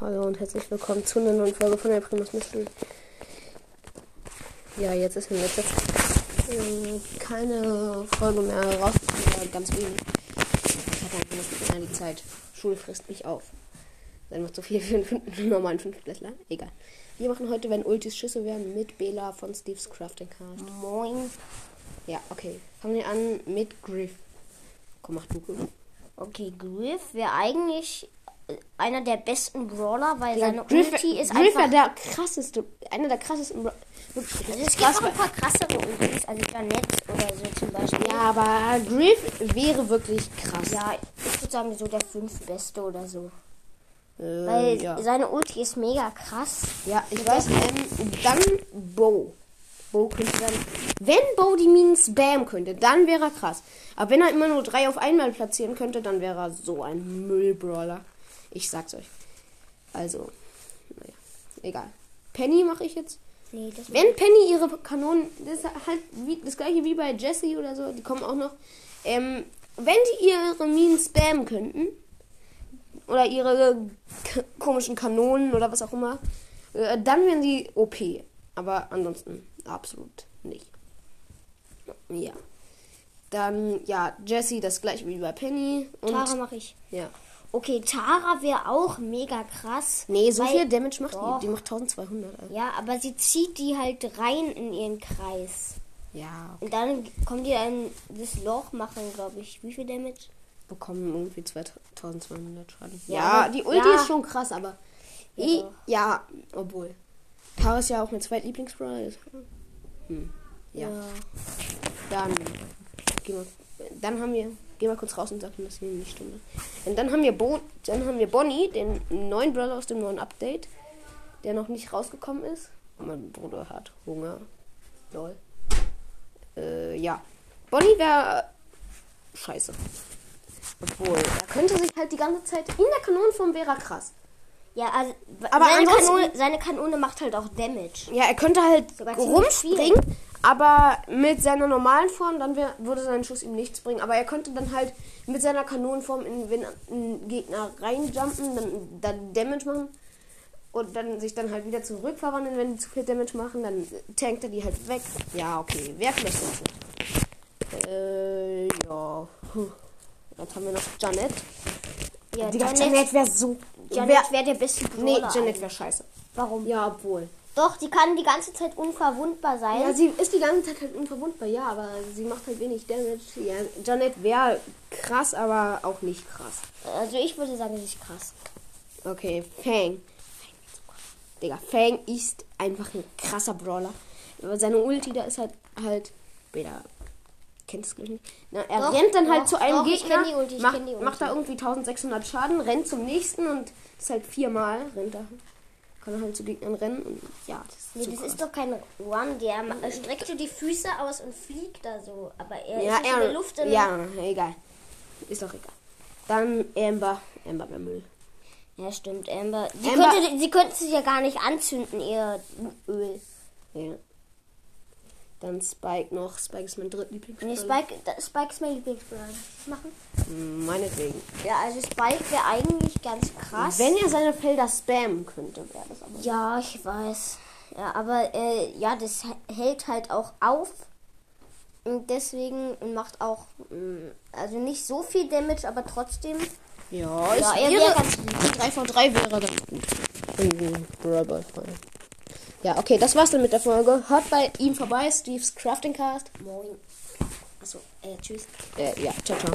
Hallo und herzlich willkommen zu einer neuen Folge von der Primus Mystery. Ja, jetzt ist in letzter Zeit ähm, keine Folge mehr rausgekommen, ganz wenig. Ich hatte einfach nicht mehr die Zeit. Schule frisst mich auf. Dann macht so viel für einen, normalen Fünftklässler. Egal. Wir machen heute, wenn Ultis Schüsse werden, mit Bela von Steve's Crafting Cast. Moin. Ja, okay. Fangen wir an mit Griff. Komm, mach du Griff. Okay, Griff wäre eigentlich einer der besten Brawler, weil Ja, seine Griff, Ulti ist Griff einfach... der krasseste, einer der krassesten. Bra- Wirklich Also es gibt auch ein paar krassere Ultis, also Janet oder so zum Beispiel. Ja, aber Griff wäre wirklich krass. Ja, ich würde sagen so der fünf beste oder so. Äh, Weil ja. seine Ulti ist mega krass. ja, ich weiß. Ähm, dann Bo. Bo könnte dann. Wenn Bo die Minen spammen könnte, dann wäre er krass. Aber wenn er immer nur drei auf einmal platzieren könnte, dann wäre er so ein Müllbrawler. Ich sag's euch. Also, naja, egal. Penny mache ich jetzt. Nee, das Wenn Penny ihre Kanonen, das ist halt wie, das gleiche wie bei Jessie oder so, die kommen auch noch. Ähm, wenn die ihre Minen spammen könnten, oder ihre komischen Kanonen oder was auch immer, äh, dann wären sie OP. Aber ansonsten absolut nicht. Ja. Dann, ja, Jessie, das gleiche wie bei Penny. Und, Tara mache ich. ja. Okay, Tara wäre auch mega krass. Nee, so weil- viel Damage macht Doch. die. Die macht 1200. Also. Ja, aber sie zieht die halt rein in ihren Kreis. Ja, Und dann kommen die in das Loch, machen, glaube ich, wie viel Damage? bekommen irgendwie 2200 Schaden. Ja, Ja, die Ulti ja. ist schon krass, aber. Ja, I, doch. ja, obwohl. Tara ist ja auch mein zweitlieblingsbrawler. ist- Hm. Ja. Dann. Gehen wir, dann haben wir. Gehen wir kurz raus und sagen, dass hier nicht stimmt. Und dann haben wir Bo, dann haben wir Bonnie, den neuen Brawler aus dem neuen Update, der noch nicht rausgekommen ist. Mein Bruder hat Hunger. Lol. Äh, ja. Bonnie wäre scheiße. Obwohl, er könnte sich halt die ganze Zeit in der Kanonenform wäre er krass. Ja, also Aber seine, Kanone, seine Kanone macht halt auch Damage. Ja, er könnte halt rumspringen, aber mit seiner normalen Form, dann wär, würde sein Schuss ihm nichts bringen. Aber er könnte dann halt mit seiner Kanonenform, in, ein Gegner reinjumpen, dann, dann Damage machen und dann sich dann halt wieder zurückverwandeln, wenn die zu viel Damage machen, dann tankt er die halt weg. Ja, okay, wäre vielleicht gut. Äh, ja. Puh. Jetzt haben wir noch Janet. Ja, Digga, Janet, Janet wäre so. Janet wär, wäre der beste Brawler. nee, Janet wäre scheiße. Warum? Ja, obwohl. Doch, die kann die ganze Zeit unverwundbar sein. Ja, sie ist die ganze Zeit halt unverwundbar, ja, aber sie macht halt wenig Damage. Ja, Janet wäre krass, aber auch nicht krass. also ich würde sagen, sie ist krass. Okay, Fang. Digga, Fang ist einfach ein krasser Brawler. Aber seine Ulti, da ist halt halt. Beta. Kennst du nicht? Na, er Doch, rennt dann halt doch, zu einem doch, ich Gegner, Ulti, ich macht, kenn die Ulti. macht da irgendwie 1600 Schaden, rennt zum nächsten und ist halt viermal, rennt er. Kann er halt zu Gegnern rennen und ja, das ist Nee, so das krass. ist doch kein Run, der er streckt so die Füße aus und fliegt da so. Aber er Ja, ist nicht in der Luft. ja, egal. Ist doch egal. Dann Amber. Amber wäre Müll. ja, stimmt, Amber. Sie, Amber- Könnte, sie könnte sich ja gar nicht anzünden, ihr Öl. Ja. Dann Spike noch. Spike ist mein drittlieblingsbrawler. Nee, Spike, da- Spike ist mein Lieblingsbrawler. Machen? Meinetwegen. Ja, also Spike wäre eigentlich ganz krass. Wenn er seine Felder spammen könnte, wäre das aber. Ja, ich weiß. Ja, aber äh, ja, das hält halt auch auf. Und deswegen macht auch, mh, also nicht so viel Damage, aber trotzdem. Ja, Ja, er wäre ganz lieb. 3 von 3 wäre ganz gut. In Brawl Ball. Ja, okay, das war's dann mit der Folge. Hört bei ihm vorbei, Steve's Crafting Cast. Moin. Achso, äh, tschüss. Äh, ja, ciao, ciao.